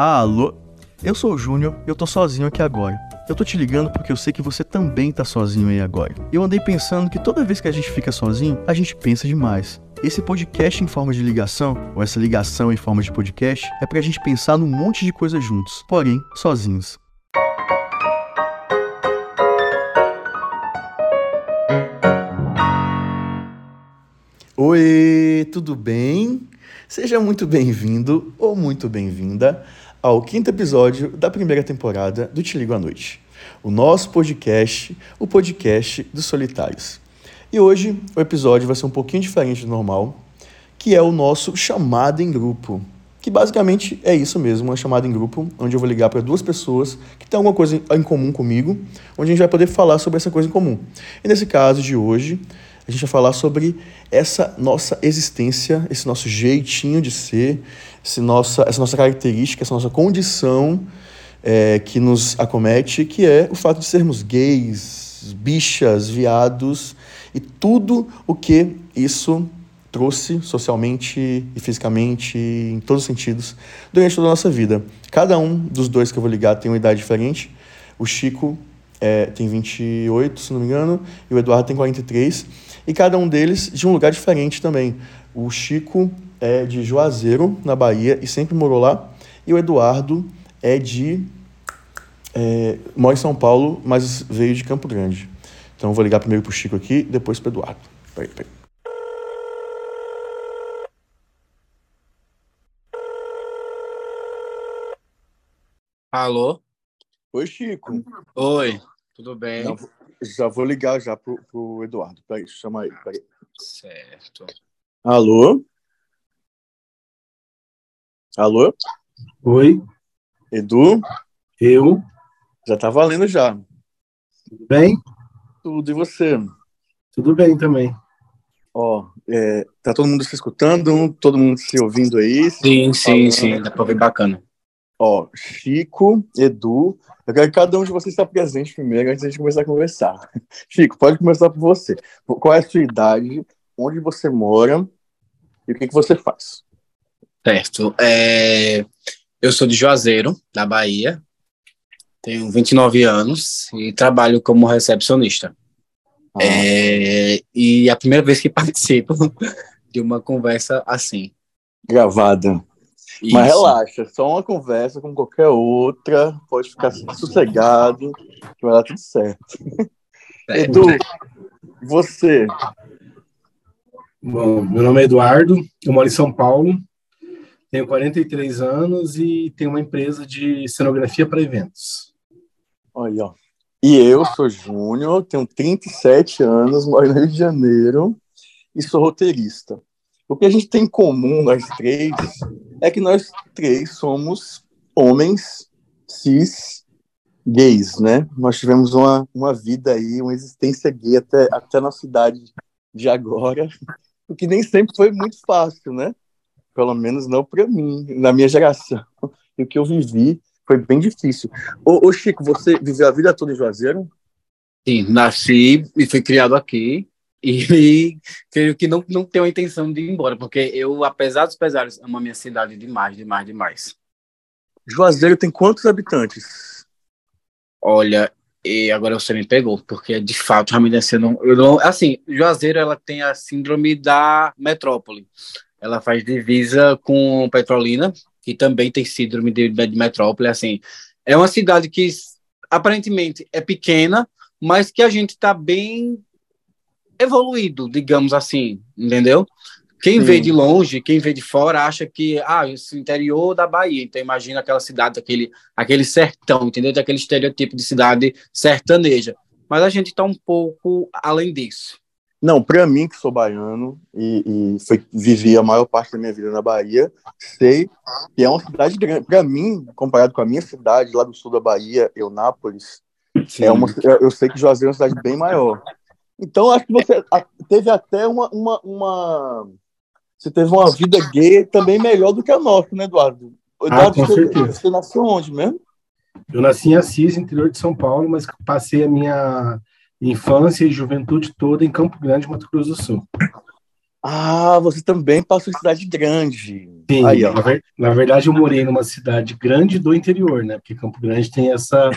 Alô? Eu sou o Júnior e eu tô sozinho aqui agora. Eu tô te ligando porque eu sei que você também tá sozinho aí agora. Eu andei pensando que toda vez que a gente fica sozinho, a gente pensa demais. Esse podcast em forma de ligação, ou essa ligação em forma de podcast, é pra gente pensar num monte de coisa juntos, porém sozinhos. Oi, tudo bem? Seja muito bem-vindo ou muito bem-vinda ao quinto episódio da primeira temporada do Te Ligo à Noite, o nosso podcast, o podcast dos solitários. E hoje o episódio vai ser um pouquinho diferente do normal, que é o nosso chamado em grupo, que basicamente é isso mesmo, uma chamada em grupo, onde eu vou ligar para duas pessoas que têm alguma coisa em comum comigo, onde a gente vai poder falar sobre essa coisa em comum. E nesse caso de hoje, a gente vai falar sobre essa nossa existência, esse nosso jeitinho de ser, esse nossa, essa nossa característica, essa nossa condição é, que nos acomete, que é o fato de sermos gays, bichas, viados e tudo o que isso trouxe socialmente e fisicamente, em todos os sentidos, durante toda a nossa vida. Cada um dos dois que eu vou ligar tem uma idade diferente. O Chico é, tem 28, se não me engano, e o Eduardo tem 43 e cada um deles de um lugar diferente também. O Chico é de Juazeiro, na Bahia, e sempre morou lá, e o Eduardo é de. É, mora em São Paulo, mas veio de Campo Grande. Então eu vou ligar primeiro pro Chico aqui, depois pro Eduardo. Peraí, peraí. Alô? Oi, Chico. Oi, tudo bem? Não, já vou ligar já pro, pro Eduardo. Peraí, chama ele. Peraí. Certo. Alô? Alô? Oi, Edu? eu. Já tá valendo já. Tudo bem? Tudo, e você? Tudo bem também. Ó, é, tá todo mundo se escutando? Todo mundo se ouvindo aí? Sim, sim, sim, dá pra ver bacana. Ó, Chico, Edu, eu quero que cada um de vocês esteja presente primeiro antes de a gente começar a conversar. Chico, pode começar por você. Qual é a sua idade? Onde você mora? E o que, que você faz? Certo. É, eu sou de Juazeiro, da Bahia. Tenho 29 anos e trabalho como recepcionista. Ah, É, e é a primeira vez que participo de uma conversa assim. Gravada. Isso. Mas relaxa, só uma conversa como qualquer outra. Pode ficar sossegado, que vai dar tudo certo. É, Edu, você? Bom, meu nome é Eduardo, eu moro em São Paulo, tenho 43 anos e tenho uma empresa de cenografia para eventos. Olha, ó. E eu sou Júnior, tenho 37 anos, moro no Rio de Janeiro e sou roteirista. O que a gente tem em comum, nós três, é que nós três somos homens cis gays, né? Nós tivemos uma, uma vida aí, uma existência gay até, até a nossa idade de agora, o que nem sempre foi muito fácil, né? Pelo menos não para mim, na minha geração. E o que eu vivi foi bem difícil. Ô, ô, Chico, você viveu a vida toda em Juazeiro? Sim, nasci e fui criado aqui. E, creio que não, não tenho a intenção de ir embora, porque eu, apesar dos pesares, amo a minha cidade demais, demais, demais. Juazeiro tem quantos habitantes? Olha, e agora você me pegou, porque de fato, realmente assim, eu não, eu não. Assim, Juazeiro ela tem a síndrome da metrópole. Ela faz divisa com Petrolina, que também tem síndrome de, de metrópole. Assim, é uma cidade que aparentemente é pequena, mas que a gente está bem evoluído, digamos assim, entendeu? Quem Sim. vê de longe, quem vê de fora, acha que, ah, esse interior da Bahia, então imagina aquela cidade, aquele, aquele sertão, entendeu? Daquele estereotipo de cidade sertaneja. Mas a gente está um pouco além disso. Não, para mim que sou baiano e, e foi, vivi a maior parte da minha vida na Bahia, sei que é uma cidade grande. Para mim, comparado com a minha cidade lá do sul da Bahia, Eunápolis, é uma, eu sei que Juazeiro é uma cidade bem maior. Então, acho que você teve até uma, uma, uma- Você teve uma vida gay também melhor do que a nossa, né, Eduardo? Eduardo, com você, certeza. você nasceu onde mesmo? Eu nasci em Assis, interior de São Paulo, mas passei a minha infância e juventude toda em Campo Grande, Mato Grosso do Sul. Ah, você também passou em cidade grande. Sim, Aí, na, ver, na, verdade eu morei numa cidade grande do interior, né? Porque Campo Grande tem essa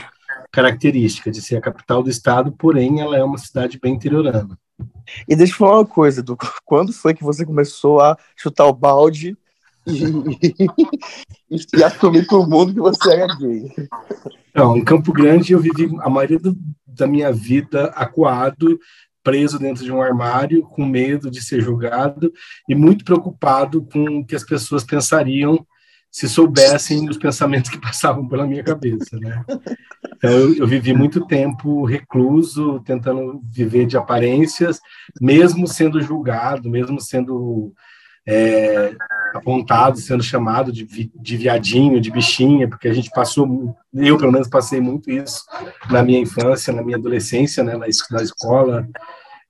característica de ser a capital do estado, porém ela é uma cidade bem interiorana. E deixa eu falar uma coisa, Du, quando foi que você começou a chutar o balde e, e, e assumir para o mundo que você era gay? Não, em Campo Grande eu vivi a maioria do, da minha vida acuado, preso dentro de um armário, com medo de ser julgado e muito preocupado com o que as pessoas pensariam se soubessem os pensamentos que passavam pela minha cabeça, né? Então, eu, eu, vivi muito tempo recluso, tentando viver de aparências, mesmo sendo julgado, mesmo sendo é, apontado, sendo chamado de, de viadinho, de bichinha, porque a gente passou, eu pelo menos passei muito isso na minha infância, na minha adolescência, né, na, na escola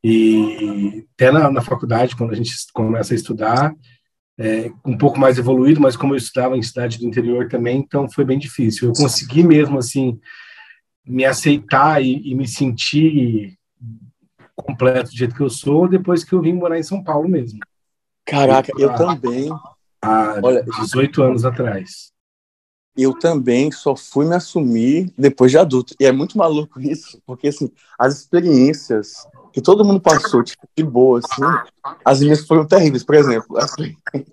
e até na, na faculdade, quando a gente começa a estudar, é, um pouco mais evoluído, mas como eu estudava em cidade do interior também, então foi bem difícil. Eu consegui mesmo, assim, me aceitar e, e me sentir completo do jeito que eu sou depois que eu vim morar em São Paulo mesmo. Caraca, eu, eu também. Há Olha, 18 anos atrás. Eu também só fui me assumir depois de adulto. E é muito maluco isso, porque assim, as experiências que todo mundo passou, tipo, de boa, assim, as minhas foram terríveis. Por exemplo, assim, eu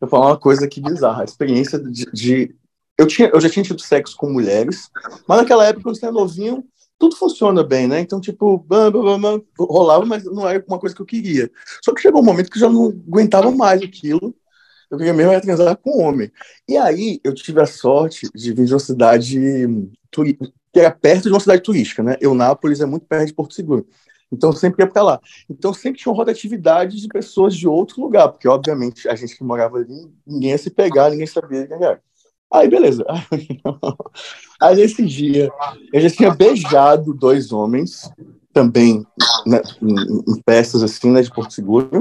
vou falar uma coisa aqui bizarra, a experiência de, de, eu, tinha, eu já tinha tido sexo com mulheres, mas naquela época, quando você é novinho, tudo funciona bem, né? Então, tipo, bam, bam, bam, rolava, mas não era uma coisa que eu queria. Só que chegou um momento que eu já não aguentava mais aquilo. Eu queria mesmo era transar com homem. E aí, eu tive a sorte de vir de uma cidade que era perto de uma cidade turística, né? Eunápolis é muito perto de Porto Seguro. Então sempre ia para lá. Então sempre tinha uma rotatividade de pessoas de outro lugar, porque obviamente a gente que morava ali, ninguém ia se pegar, ninguém sabia quem era. Aí beleza. Aí nesse dia eu já tinha beijado dois homens também né, em, festas assim, né, de Porto Seguro.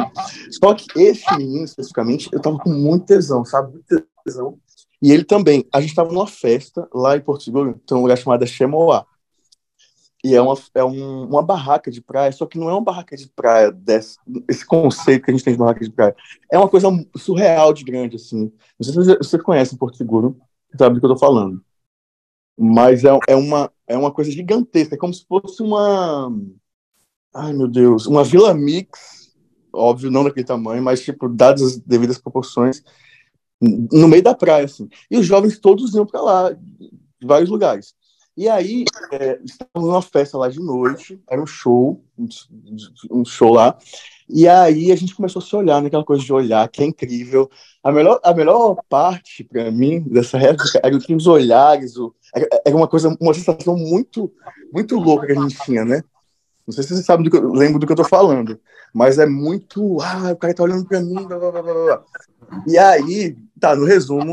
Só que esse menino especificamente, eu tava com muito tesão, sabe? Muito tesão. E ele também. A gente tava numa festa lá em Porto Seguro, tem um lugar chamado Chemoá. E é, uma, é um, uma barraca de praia, só que não é uma barraca de praia desse, esse conceito que a gente tem de barraca de praia. É uma coisa surreal de grande, assim. Não sei se você conhece Porto Seguro, sabe do que eu tô falando. Mas é, é, uma, é uma coisa gigantesca, é como se fosse uma. Ai, meu Deus, uma Vila Mix, óbvio, não daquele tamanho, mas, tipo, dadas as devidas proporções, no meio da praia, assim. E os jovens todos iam para lá, de vários lugares. E aí, é, estávamos numa festa lá de noite, era um show, um show lá, e aí a gente começou a se olhar, naquela coisa de olhar, que é incrível. A melhor, a melhor parte, para mim, dessa época, era os olhares, o, era, uma coisa, uma sensação muito, muito louca que a gente tinha, né? Não sei se você sabe do que eu lembro do que eu tô falando, mas é muito, ah, o cara tá olhando para mim, blá, blá, blá, blá. E aí, tá, no resumo,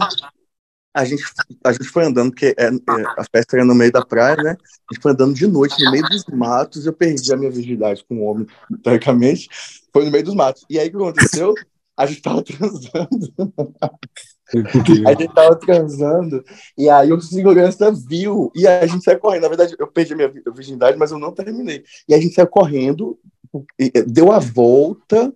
a gente, a gente foi andando, porque é, é, a festa era no meio da praia, né? A gente foi andando de noite no meio dos matos. Eu perdi a minha virgindade com o um homem, teoricamente. Foi no meio dos matos. E aí o que aconteceu? A gente tava transando. a gente tava transando. E aí o segurança viu. E a gente saiu correndo. Na verdade, eu perdi a minha virgindade, mas eu não terminei. E a gente saiu correndo, deu a volta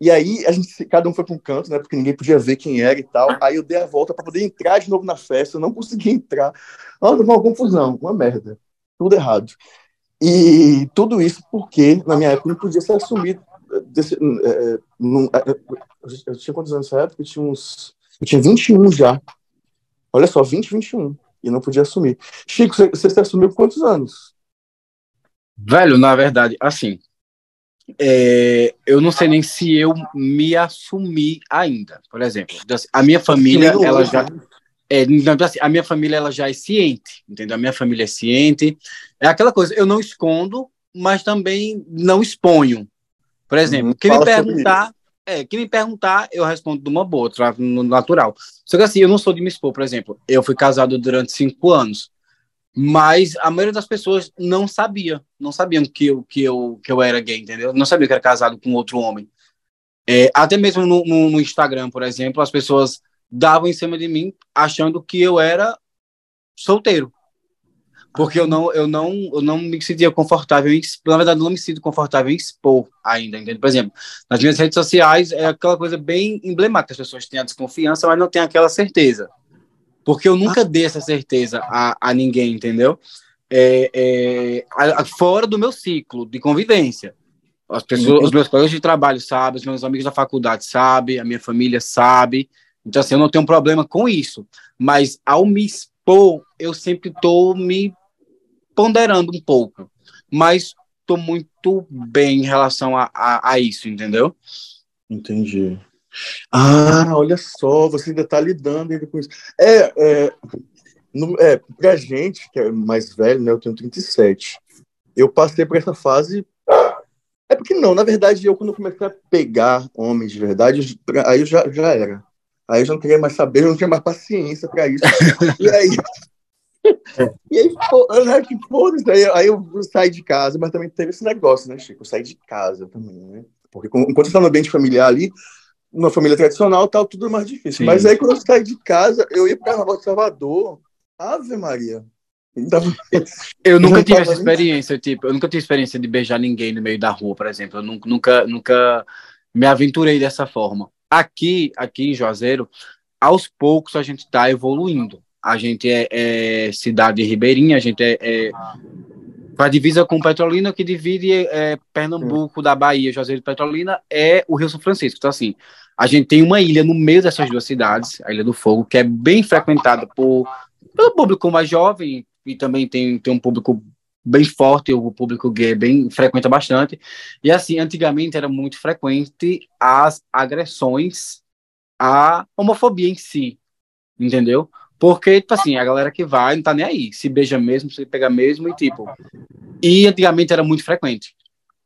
e aí a gente, cada um foi para um canto, né? Porque ninguém podia ver quem era e tal. Aí eu dei a volta para poder entrar de novo na festa, eu não consegui entrar. Ah, uma confusão, uma merda. Tudo errado. E tudo isso porque, na minha época, não podia ser assumido. Desse, é, num, é, eu tinha quantos anos nessa época? Eu tinha uns. Eu tinha 21 já. Olha só, 20, 21. E não podia assumir. Chico, você, você se assumiu quantos anos? Velho, na verdade, assim, é, eu não sei nem se eu me assumi ainda. Por exemplo, a minha família, ela já é, assim, a minha família ela já é ciente, entendeu? A minha família é ciente. É aquela coisa, eu não escondo, mas também não exponho. Por exemplo, hum, quem me perguntar, é, quem me perguntar, eu respondo de uma boa, no natural. Só que assim, eu não sou de me expor, por exemplo. Eu fui casado durante cinco anos. Mas a maioria das pessoas não sabia, não sabiam que eu, que eu, que eu era gay, entendeu? Não sabia que era casado com outro homem. É, até mesmo no, no, no, Instagram, por exemplo, as pessoas davam em cima de mim achando que eu era solteiro. porque eu não, eu não, eu não me sentia confortável em, na verdade, não me sinto confortável em expor ainda, entende? Por exemplo, nas minhas redes sociais é aquela coisa bem emblemática, as pessoas têm a desconfiança, mas não têm aquela certeza, porque eu nunca dei essa certeza a, a ninguém, entendeu? É, é, a, a, fora do meu ciclo de convivência. As pessoas, os meus colegas de trabalho sabem, os meus amigos da faculdade sabem, a minha família sabe, então assim, eu não tenho problema com isso, mas ao me expor, eu sempre estou me ponderando um pouco, mas estou muito bem em relação a, a, a, isso, entendeu? Entendi. Ah, olha só, você ainda está lidando ainda com isso. É, é, no, é, pra gente, que é mais velho, né, eu tenho 37, eu passei por essa fase é porque não, na verdade, eu quando comecei a pegar homens de verdade, aí eu já, já era. Aí eu já não queria mais saber, eu não tinha mais paciência para isso. e aí e aí, né, que foda aí, aí eu saí de casa, mas também teve esse negócio, né, Chico? Eu saí de casa também, né? Porque enquanto você tá no ambiente familiar ali, numa família tradicional, tal, tudo mais difícil. Sim. Mas aí quando eu saí de casa, eu ia para Carnaval de Salvador, Ave Maria. Então, eu nunca tive essa experiência, tipo, eu nunca tive experiência de beijar ninguém no meio da rua, por exemplo. Eu nunca, nunca me aventurei dessa forma. Aqui, aqui em Juazeiro, aos poucos a gente está evoluindo a gente é, é cidade ribeirinha, a gente é, é a divisa com Petrolina, que divide é, Pernambuco da Bahia, Juazeiro de Petrolina, é o Rio São Francisco. Então, assim, a gente tem uma ilha no meio dessas duas cidades, a Ilha do Fogo, que é bem frequentada por, pelo público mais jovem, e também tem, tem um público bem forte, o público gay bem frequenta bastante. E, assim, antigamente era muito frequente as agressões à homofobia em si, entendeu? Porque, tipo assim, a galera que vai não tá nem aí. Se beija mesmo, se pega mesmo e tipo. E antigamente era muito frequente.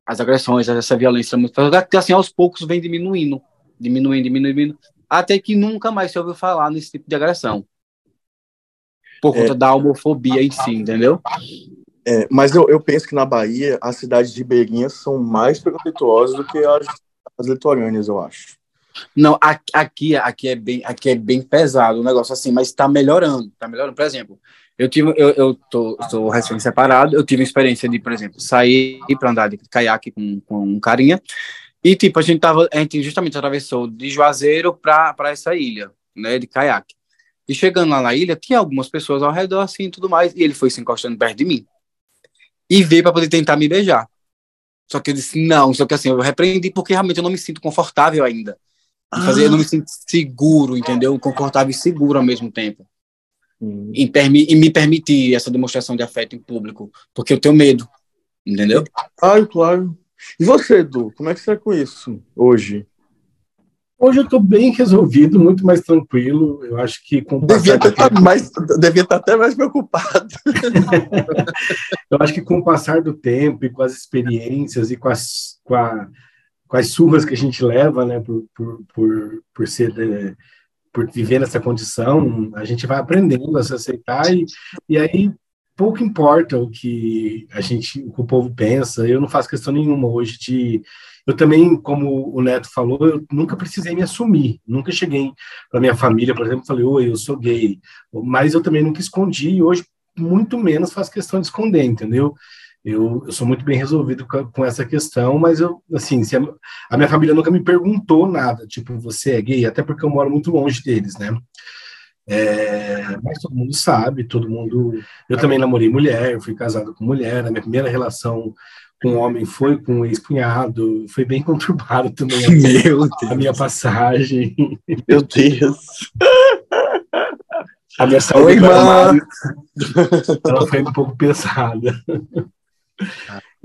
As agressões, essa violência muito frequente. Assim, aos poucos vem diminuindo. Diminuindo, diminuindo, diminuindo. Até que nunca mais se ouviu falar nesse tipo de agressão. Por conta é, da homofobia em si, entendeu? É, mas eu, eu penso que na Bahia as cidades de Beirinhas são mais preconceituosas do que as, as litorâneas, eu acho. Não, aqui, aqui, é bem, aqui é bem pesado o negócio assim, mas está melhorando, está melhorando. Por exemplo, eu tive, eu, eu tô, tô recém separado, eu tive a experiência de, por exemplo, sair para andar de caiaque com, com um carinha, e tipo, a gente tava, a gente justamente atravessou de Juazeiro para essa ilha, né, de caiaque. E chegando lá na ilha, tinha algumas pessoas ao redor assim tudo mais, e ele foi se encostando perto de mim. E veio para poder tentar me beijar. Só que eu disse, não, só que assim, eu repreendi porque realmente eu não me sinto confortável ainda fazer, eu não me sinto seguro, entendeu? Confortável e seguro ao mesmo tempo. Hum. Em, permi em me permitir essa demonstração de afeto em público, porque eu tenho medo, entendeu? Claro, claro. E você, Edu, como é que você é com isso hoje? Hoje eu estou bem resolvido, muito mais tranquilo. Eu acho que com devia estar tempo... mais, devia estar até mais preocupado. eu acho que com o passar do tempo e com as experiências e com, as, com a as surras que a gente leva, né, por, por, por, por ser por viver nessa condição, a gente vai aprendendo a se aceitar e, e aí pouco importa o que a gente, o que o povo pensa. Eu não faço questão nenhuma hoje de eu também, como o Neto falou, eu nunca precisei me assumir, nunca cheguei para minha família, por exemplo, falei, oi, eu sou gay, mas eu também nunca escondi e hoje muito menos faço questão de esconder, entendeu? Eu, eu sou muito bem resolvido com, com, essa questão, mas eu, assim, a, a, minha família nunca me perguntou nada, tipo, você é gay, até porque eu moro muito longe deles, né? É, mas todo mundo sabe, todo mundo. Eu também namorei mulher, fui casado com mulher, a minha primeira relação com um homem foi com um ex-cunhado, foi bem conturbado também a, Meu a minha passagem. Meu Deus! A minha saúde Oi, ela foi um pouco pesada.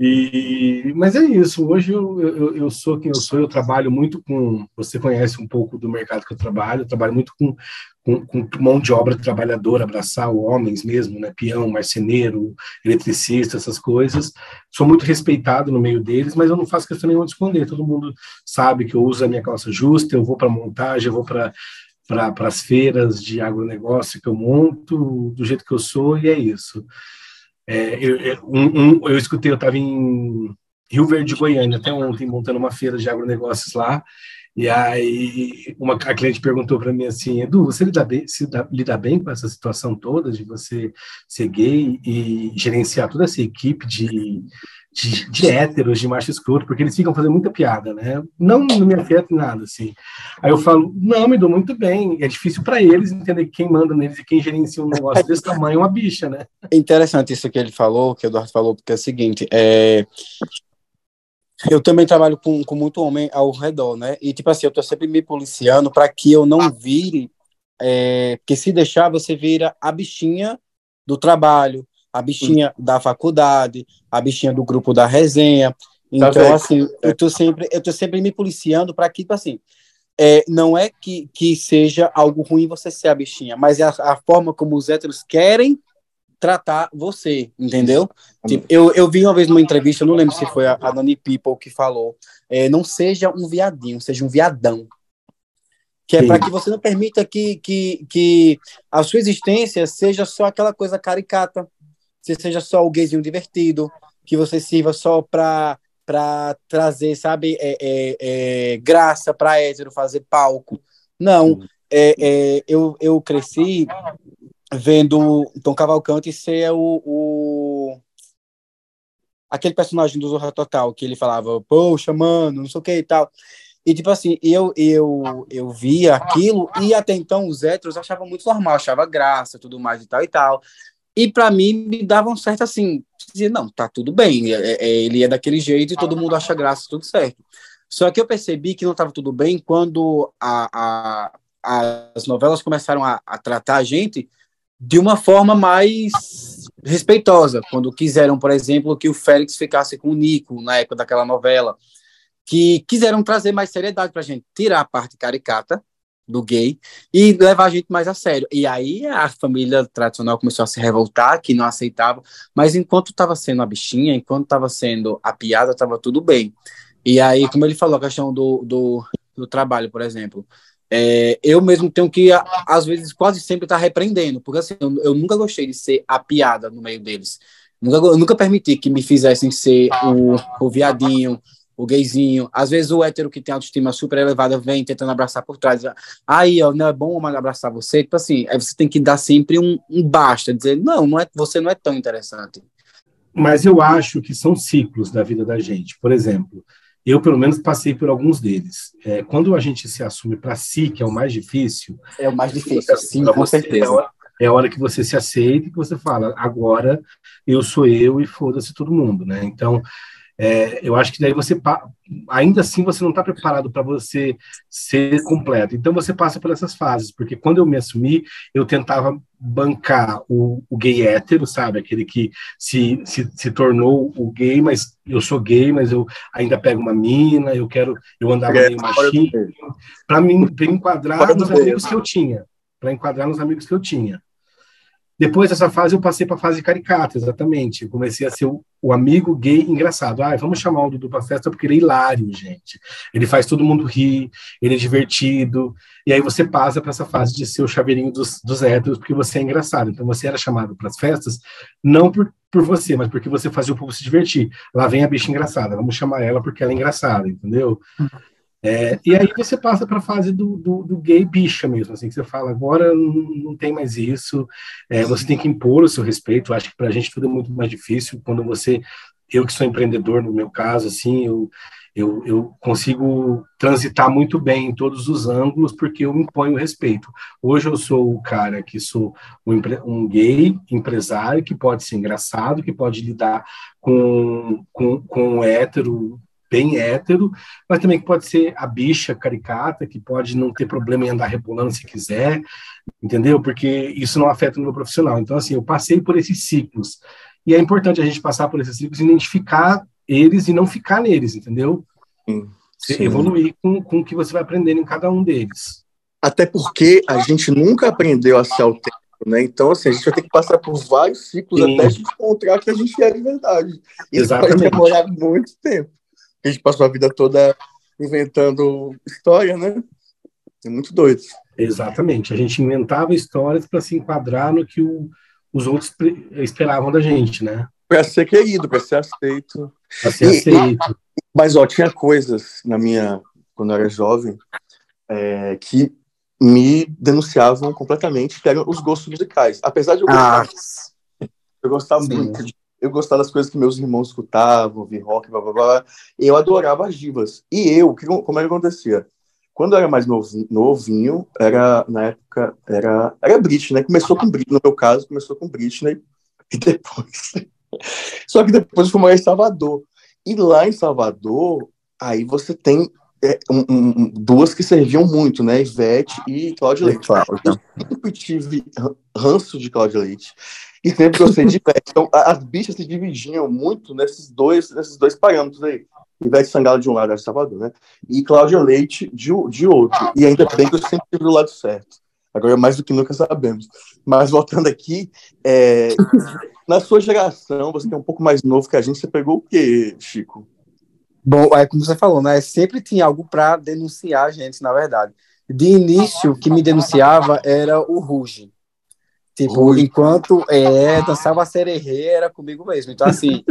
E, mas é isso, hoje eu, eu, eu, sou quem eu sou, eu trabalho muito com, você conhece um pouco do mercado que eu trabalho, eu trabalho muito com, com, com mão de obra trabalhadora, abraçar homens mesmo, né, peão, marceneiro, eletricista, essas coisas, sou muito respeitado no meio deles, mas eu não faço questão nenhuma de esconder, todo mundo sabe que eu uso a minha calça justa, eu vou para montagem, eu vou para para as feiras de agronegócio que eu monto, do jeito que eu sou, e é isso. É, eu, um, um, eu escutei, eu estava em Rio Verde, Goiânia, até ontem, montando uma feira de agronegócios lá, E aí uma, a cliente perguntou para mim assim, Edu, você lida bem, se dá, lida bem com essa situação toda de você ser gay e gerenciar toda essa equipe de, de, de héteros, de macho escroto, porque eles ficam fazendo muita piada, né? Não, não me afeta nada, assim. Aí eu falo, não, me dou muito bem. É difícil para eles entender quem manda neles e quem gerencia um negócio desse tamanho é uma bicha, né? É interessante isso que ele falou, que o Eduardo falou, porque é o seguinte, é, eu também trabalho com, com muito homem ao redor, né? E, tipo assim, eu tô sempre me policiando para que eu não vire. É, porque se deixar, você vira a bichinha do trabalho, a bichinha da faculdade, a bichinha do grupo da resenha. Tá então, tá assim, eu tô sempre, eu tô sempre me policiando para que, tipo assim, é, não é que, que seja algo ruim você ser a bichinha, mas é a, a forma como os héteros querem tratar você, entendeu? Tipo, eu, eu vi uma vez numa entrevista, eu não lembro se foi a, a Nani People que falou, é, não seja um viadinho, seja um viadão. Que é para que você não permita que, que, que a sua existência seja só aquela coisa caricata, que seja só o gayzinho divertido, que você sirva só para para trazer, sabe, é, é, é graça para hétero, fazer palco. Não, é, é, eu, eu cresci vendo Tom Cavalcante ser o, o aquele personagem do Zorra Total, que ele falava, poxa, mano, não sei o que e tal. E, tipo assim, eu, eu, eu via aquilo e até então os héteros achavam muito normal, achava graça, tudo mais e tal e tal. E para mim me dava um certo assim, não, tá tudo bem, é, é, ele é daquele jeito e todo mundo acha graça, tudo certo. Só que eu percebi que não estava tudo bem quando a, a, as novelas começaram a, a tratar a gente de uma forma mais respeitosa, quando quiseram, por exemplo, que o Félix ficasse com o Nico na época daquela novela, que quiseram trazer mais seriedade para a gente, tirar a parte caricata do gay e levar a gente mais a sério. E aí a família tradicional começou a se revoltar, que não aceitava, mas enquanto estava sendo a bichinha, enquanto estava sendo a piada, estava tudo bem. E aí, como ele falou, a questão do, do, do trabalho, por exemplo, é, eu mesmo tenho que, às vezes, quase sempre estar tá repreendendo, porque assim, eu, eu, nunca gostei de ser a piada no meio deles. Nunca, eu nunca permiti que me fizessem ser o, o viadinho, o gayzinho. Às vezes o hétero que tem autoestima super elevada vem tentando abraçar por trás. Aí, ó, não é bom mais abraçar você? Tipo assim, aí você tem que dar sempre um, um basta, dizer, não, não é, você não é tão interessante. Mas eu acho que são ciclos da vida da gente. Por exemplo, eu, pelo menos, passei por alguns deles. É, quando a gente se assume para si, que é o mais difícil. É o mais difícil, sim, com certeza. É a, hora, é a hora que você se aceita e que você fala, agora eu sou eu e foda-se todo mundo, né? Então, é, eu acho que daí você, ainda assim, você não está preparado para você ser completo. Então, você passa por essas fases, porque quando eu me assumi, eu tentava bancar o, o gay hétero, sabe? Aquele que se, se, se, tornou o gay, mas eu sou gay, mas eu ainda pego uma mina, eu quero, eu andava é, meio machinho, para me, me enquadrar nos amigos que eu tinha, para enquadrar nos amigos que eu tinha. Depois dessa fase, eu passei para a fase caricata, exatamente. Eu comecei a ser o, o, amigo gay engraçado. Ah, vamos chamar o Dudu para festa porque ele é hilário, gente. Ele faz todo mundo rir, ele é divertido. E aí você passa para essa fase de ser o chaveirinho dos, dos héteros porque você é engraçado. Então você era chamado para as festas não por, por você, mas porque você fazia o povo se divertir. Lá vem a bicha engraçada, vamos chamar ela porque ela é engraçada, entendeu? Uhum. É, e aí você passa para a fase do, do, do, gay bicha mesmo, assim, que você fala, agora não, não tem mais isso, é, você tem que impor o seu respeito, eu acho que para a gente tudo é muito mais difícil, quando você, eu que sou empreendedor no meu caso, assim, eu, eu, eu consigo transitar muito bem em todos os ângulos, porque eu imponho respeito. Hoje eu sou o cara que sou um, um gay empresário, que pode ser engraçado, que pode lidar com, com, com um hétero bem hétero, mas também que pode ser a bicha caricata, que pode não ter problema em andar rebolando se quiser, entendeu? Porque isso não afeta o meu profissional. Então, assim, eu passei por esses ciclos. E é importante a gente passar por esses ciclos, identificar eles e não ficar neles, entendeu? Sim, sim. Evoluir com, com o que você vai aprendendo em cada um deles. Até porque a gente nunca aprendeu a ser autêntico, né? Então, assim, a gente vai ter que passar por vários ciclos sim. até a gente encontrar que a gente é de verdade. Isso Exatamente. vai demorar muito tempo a gente passou a vida toda inventando história, né? É muito doido. Exatamente. A gente inventava histórias para se enquadrar no que o, os outros esperavam da gente, né? Para ser querido, para ser aceito. Para ser e, aceito. Mas, ó, tinha coisas na minha quando eu era jovem, é, que me denunciavam completamente, que eram os gostos musicais. Apesar de eu gostar, ah, eu gostava muito de, eu gostava das coisas que meus irmãos escutavam, ouvir rock, blá blá blá, eu adorava as divas. E eu, que, como é que acontecia? Quando eu era mais novinho, novinho, era, na época, era, era Britney, né? Começou com Britney, no meu caso, começou com Britney, e depois... Só que depois eu fui morar em Salvador. E lá em Salvador, aí você tem é, um, um, duas que serviam muito, né? Ivete e Cláudia Leite. Eu sempre tive ranço de Cláudia Leite. E sempre gostei de Ivete. Então, as bichas se dividiam muito nesses dois, nesses dois parâmetros aí. Ivete Sangalo de um lado, de Salvador, né? E Cláudia Leite de, de outro. E ainda bem que eu sempre tive do lado certo. Agora, mais do que nunca sabemos. Mas voltando aqui, é, na sua geração, você que é um pouco mais novo que a gente, você pegou o quê, Chico? Bom, é como você falou, né? Sempre tinha algo para denunciar a gente, na verdade. De início, o que me denunciava era o Ruge. Tipo, Ruge. enquanto é, dançava sererê, era comigo mesmo. Então, assim.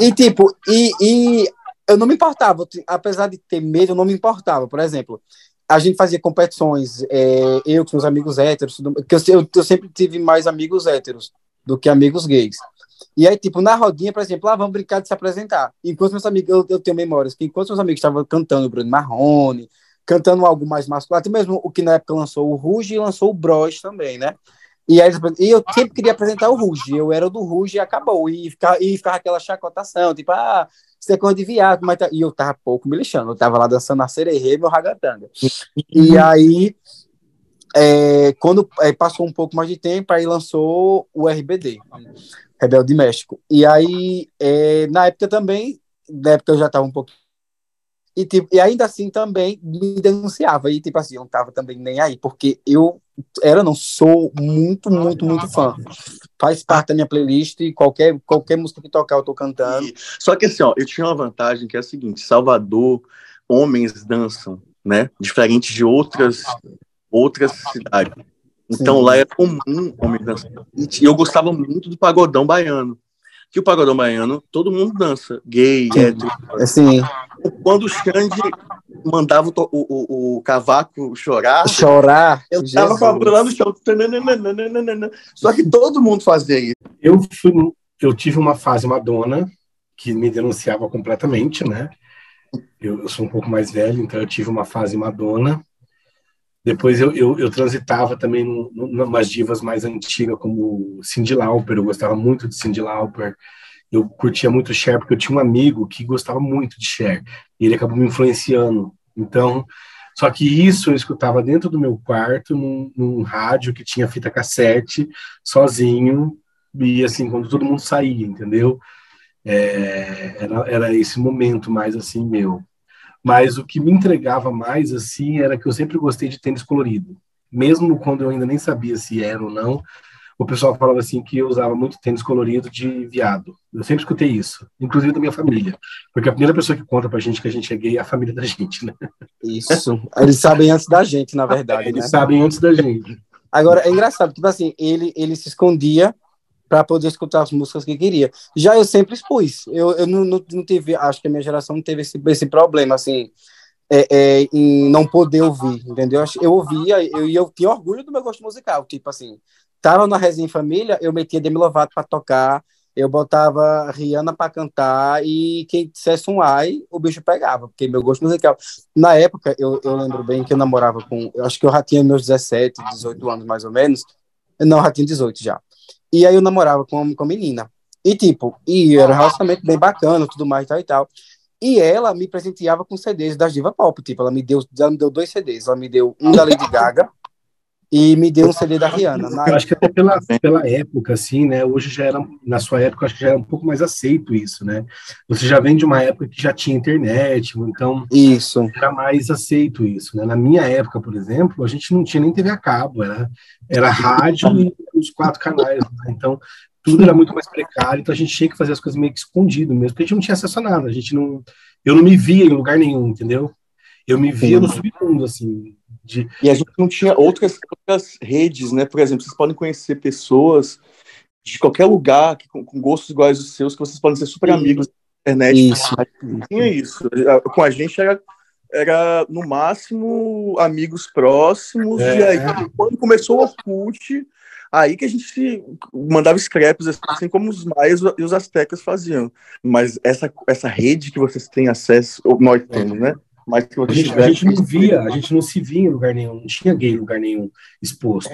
e, tipo, e, e eu não me importava. Apesar de ter medo, eu não me importava. Por exemplo, a gente fazia competições, é, eu com os amigos héteros, que eu, eu, eu sempre tive mais amigos héteros do que amigos gays. E aí, tipo, na rodinha, por exemplo, lá ah, vamos brincar de se apresentar. Enquanto meus amigos, eu, eu tenho memórias, que enquanto meus amigos estavam cantando Bruno Marrone, cantando algo mais masculino, até mesmo o que na época lançou o Ruge e lançou o Bros também, né? E, aí, e eu sempre queria apresentar o Ruge, eu era do Ruge e acabou. E ficava, e ficava aquela chacotação, tipo, ah, você é coisa de viado, mas tá... E eu tava pouco me lixando, eu tava lá dançando a sererê meu ragatanga. e aí, é, quando é, passou um pouco mais de tempo, aí lançou o RBD. Rebelde México. E aí, é, na época também, na época eu já estava um pouco. E, tipo, e ainda assim também me denunciava. E, tipo assim, eu não tava também nem aí, porque eu era, não, sou muito, muito, muito fã. Faz parte da minha playlist e qualquer, qualquer música que tocar eu tô cantando. Só que assim, ó, eu tinha uma vantagem que é a seguinte: Salvador, homens dançam, né? Diferente de outras, outras cidades. Então Sim. lá é comum homem dançar. E eu gostava muito do pagodão baiano. Que o pagodão baiano, todo mundo dança. Gay, hétero. Assim. Quando o Xande mandava o, o, o, cavaco chorar. Chorar. Eu Jesus. tava lá no chão. Só que todo mundo fazia isso. Eu, fui, eu tive uma fase Madonna que me denunciava completamente, né? Eu, eu, sou um pouco mais velho, então eu tive uma fase Madonna. Depois eu, eu, eu transitava também em umas divas mais antigas, como Cindy Lauper, eu gostava muito de Cindy Lauper. Eu curtia muito Cher, porque eu tinha um amigo que gostava muito de Cher, e ele acabou me influenciando. Então, só que isso eu escutava dentro do meu quarto, num, num rádio que tinha fita cassete, sozinho, e assim, quando todo mundo saía, entendeu? É, era, era esse momento mais assim meu. Mas o que me entregava mais, assim, era que eu sempre gostei de tênis colorido. Mesmo quando eu ainda nem sabia se era ou não, o pessoal falava assim que eu usava muito tênis colorido de viado. Eu sempre escutei isso, inclusive da minha família. Porque a primeira pessoa que conta pra gente que a gente é gay é a família da gente, né? Isso. Eles sabem antes da gente, na verdade. Eles né? sabem antes da gente. Agora, é engraçado, tipo assim, ele, ele se escondia para poder escutar as músicas que queria. Já eu sempre expus. Eu, eu não, não, não tive, acho que a minha geração não teve esse, esse problema, assim, é, é, em não poder ouvir, entendeu? Eu ouvia eu, eu, tinha orgulho do meu gosto musical. Tipo assim, tava na resenha em família, eu metia Demi Lovato para tocar, eu botava Rihanna para cantar e quem dissesse um ai, o bicho pegava, porque meu gosto musical. Na época, eu, eu lembro bem que eu namorava com, eu acho que eu já tinha meus 17, 18 anos mais ou menos. Não, já tinha 18 já. E aí eu namorava com, com a menina. E tipo, e era um relacionamento bem bacana, tudo mais e tal e tal. E ela me presenteava com CDs das Diva Pop, tipo, ela me deu, ela me deu dois CDs, ela me deu um da Lady Gaga e me deu um CD da Rihanna. Eu acho que até pela, pela época, assim, né? Hoje já era, na sua época, acho que já era um pouco mais aceito isso, né? Você já vem de uma época que já tinha internet, então isso era mais aceito isso, né? Na minha época, por exemplo, a gente não tinha nem TV a cabo, era, era rádio e os quatro canais, né? então tudo era muito mais precário, então a gente tinha que fazer as coisas meio que escondido mesmo, porque a gente não tinha acesso a nada, a gente não, eu não me via em lugar nenhum, entendeu? Eu me via no submundo, assim, de... E a gente não tinha outras, outras redes, né? Por exemplo, vocês podem conhecer pessoas de qualquer lugar que, com, com gostos iguais aos seus, que vocês podem ser super amigos na internet. Isso. Tinha isso. Com a gente era era no máximo amigos próximos, É. e aí quando começou o Orkut, aí que a gente mandava scraps, assim como os maias e os astecas faziam. Mas essa, essa rede que vocês têm acesso, nós temos, né? Mas que A gente, a gente não via, a gente não se via em lugar nenhum, não tinha gay em lugar nenhum exposto.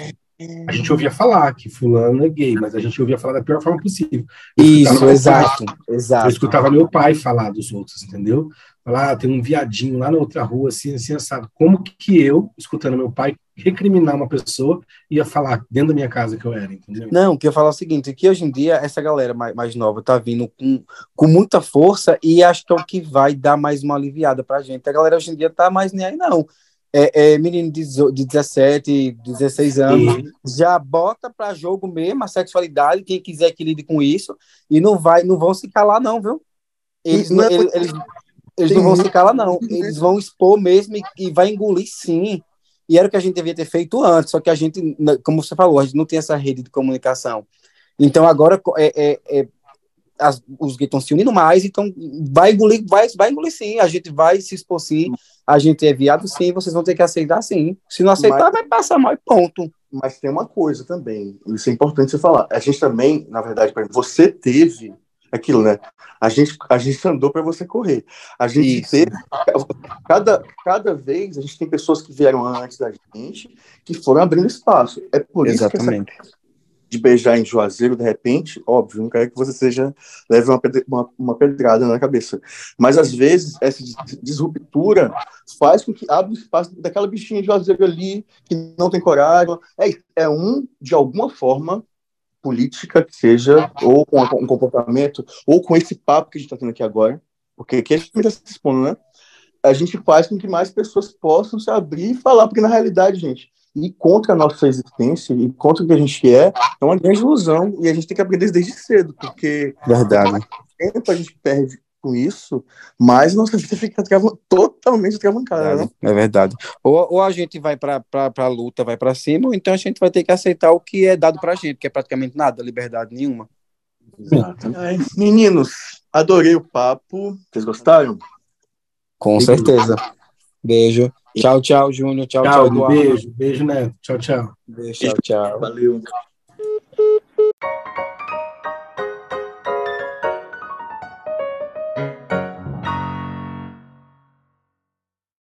A gente ouvia falar que fulano é gay, mas a gente ouvia falar da pior forma possível. Eu Isso, exato, pai- Eu exato. escutava meu pai falar dos outros, entendeu? Falar, ah, tem um viadinho lá na outra rua, assim, assim, assado. Como que eu, escutando meu pai, recriminar uma pessoa, ia falar dentro da minha casa que eu era, entendeu? Não, que eu falo é o seguinte, que hoje em dia essa galera mais, mais nova tá vindo com, com muita força e acho que é o que vai dar mais uma aliviada pra gente. A galera hoje em dia tá mais nem aí, não. É, é menino de, de 17, 16 anos, já bota pra jogo mesmo a sexualidade, quem quiser que lide com isso, e não vai, não vão se calar, não, viu? Eles não, Não, eles, eles, eles não vão se calar, não. Eles vão expor mesmo e, e vai engolir sim. E era o que a gente devia ter feito antes, só que a gente, como você falou, a gente não tem essa rede de comunicação. Então agora é, é- é- as- os gays estão se unindo mais, então vai engolir, vai, vai engolir sim, a gente vai se expor sim, a gente é viado sim, vocês vão ter que aceitar sim. Se não aceitar, vai passar mal e ponto. Mas tem uma coisa também, isso é importante você falar. A gente também, na verdade, você teve aquilo, né? A gente, a gente andou para você correr. A gente Isso. teve. Cada, cada vez a gente tem pessoas que vieram antes da gente que foram abrindo espaço. É por isso que essa de beijar em Juazeiro, de repente, óbvio, não quero que você seja leve uma, uma, uma pedrada na cabeça. Mas às vezes essa dis- disruptura faz com que abra o espaço daquela bichinha de Juazeiro ali que não tem coragem. É, é um, de alguma forma, política que seja, ou com um comportamento, ou com esse papo que a gente está tendo aqui agora, porque aqui a gente está se expondo, né? A gente faz com que mais pessoas possam se abrir e falar, porque na realidade, gente, ir contra a nossa existência e contra o que a gente é, é uma grande ilusão e a gente tem que aprender desde cedo, porque Verdade. tempo a gente perde com isso, mas nossa vida fica totalmente travancada, né? É verdade. Ou, ou a gente vai para a luta, vai para cima, ou então a gente vai ter que aceitar o que é dado pra gente, que é praticamente nada, liberdade nenhuma. Exato. Ai, Meninos, adorei o papo. Vocês gostaram? Com certeza. Beijo. Tchau, tchau, Júnior. Tchau, tchau. tchau beijo, beijo, Neto. Tchau, tchau. Beijo, tchau, tchau. Valeu.